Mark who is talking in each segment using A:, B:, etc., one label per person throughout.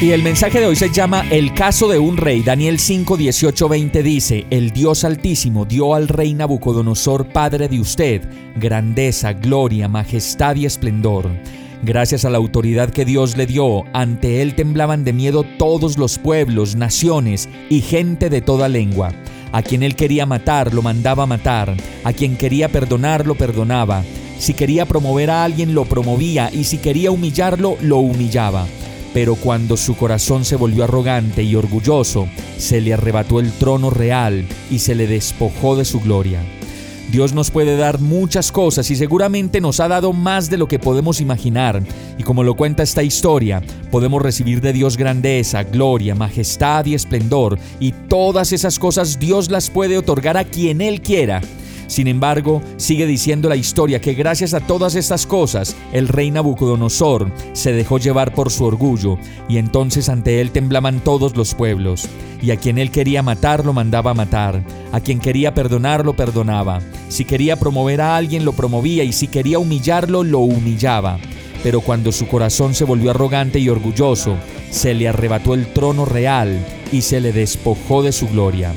A: Y el mensaje de hoy se llama El caso de un rey. Daniel 5, 18, 20 dice, El Dios Altísimo dio al rey Nabucodonosor, padre de usted, grandeza, gloria, majestad y esplendor. Gracias a la autoridad que Dios le dio, ante él temblaban de miedo todos los pueblos, naciones y gente de toda lengua. A quien él quería matar, lo mandaba matar. A quien quería perdonar, lo perdonaba. Si quería promover a alguien, lo promovía. Y si quería humillarlo, lo humillaba. Pero cuando su corazón se volvió arrogante y orgulloso, se le arrebató el trono real y se le despojó de su gloria. Dios nos puede dar muchas cosas y seguramente nos ha dado más de lo que podemos imaginar. Y como lo cuenta esta historia, podemos recibir de Dios grandeza, gloria, majestad y esplendor. Y todas esas cosas Dios las puede otorgar a quien Él quiera. Sin embargo, sigue diciendo la historia que gracias a todas estas cosas, el rey Nabucodonosor se dejó llevar por su orgullo, y entonces ante él temblaban todos los pueblos. Y a quien él quería matar lo mandaba matar, a quien quería perdonar lo perdonaba, si quería promover a alguien lo promovía y si quería humillarlo lo humillaba. Pero cuando su corazón se volvió arrogante y orgulloso, se le arrebató el trono real y se le despojó de su gloria.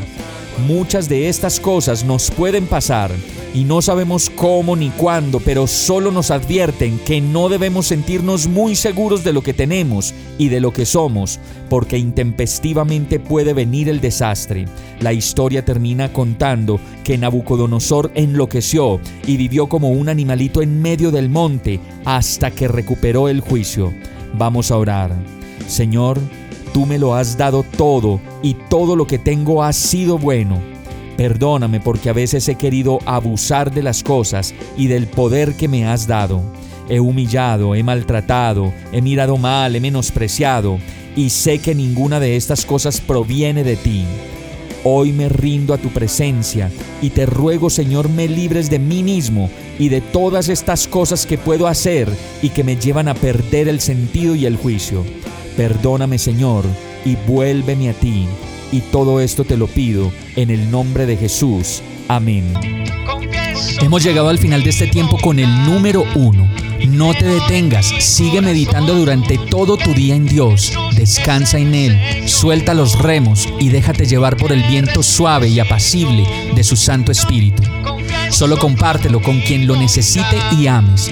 A: Muchas de estas cosas nos pueden pasar y no sabemos cómo ni cuándo, pero solo nos advierten que no debemos sentirnos muy seguros de lo que tenemos y de lo que somos, porque intempestivamente puede venir el desastre. La historia termina contando que Nabucodonosor enloqueció y vivió como un animalito en medio del monte hasta que recuperó el juicio. Vamos a orar. Señor, Tú me lo has dado todo y todo lo que tengo ha sido bueno. Perdóname porque a veces he querido abusar de las cosas y del poder que me has dado. He humillado, he maltratado, he mirado mal, he menospreciado y sé que ninguna de estas cosas proviene de ti. Hoy me rindo a tu presencia y te ruego Señor me libres de mí mismo y de todas estas cosas que puedo hacer y que me llevan a perder el sentido y el juicio. Perdóname Señor y vuélveme a ti. Y todo esto te lo pido en el nombre de Jesús. Amén. Hemos llegado al final de este tiempo con el número uno. No te detengas, sigue meditando durante todo tu día en Dios, descansa en Él, suelta los remos y déjate llevar por el viento suave y apacible de su Santo Espíritu. Solo compártelo con quien lo necesite y ames.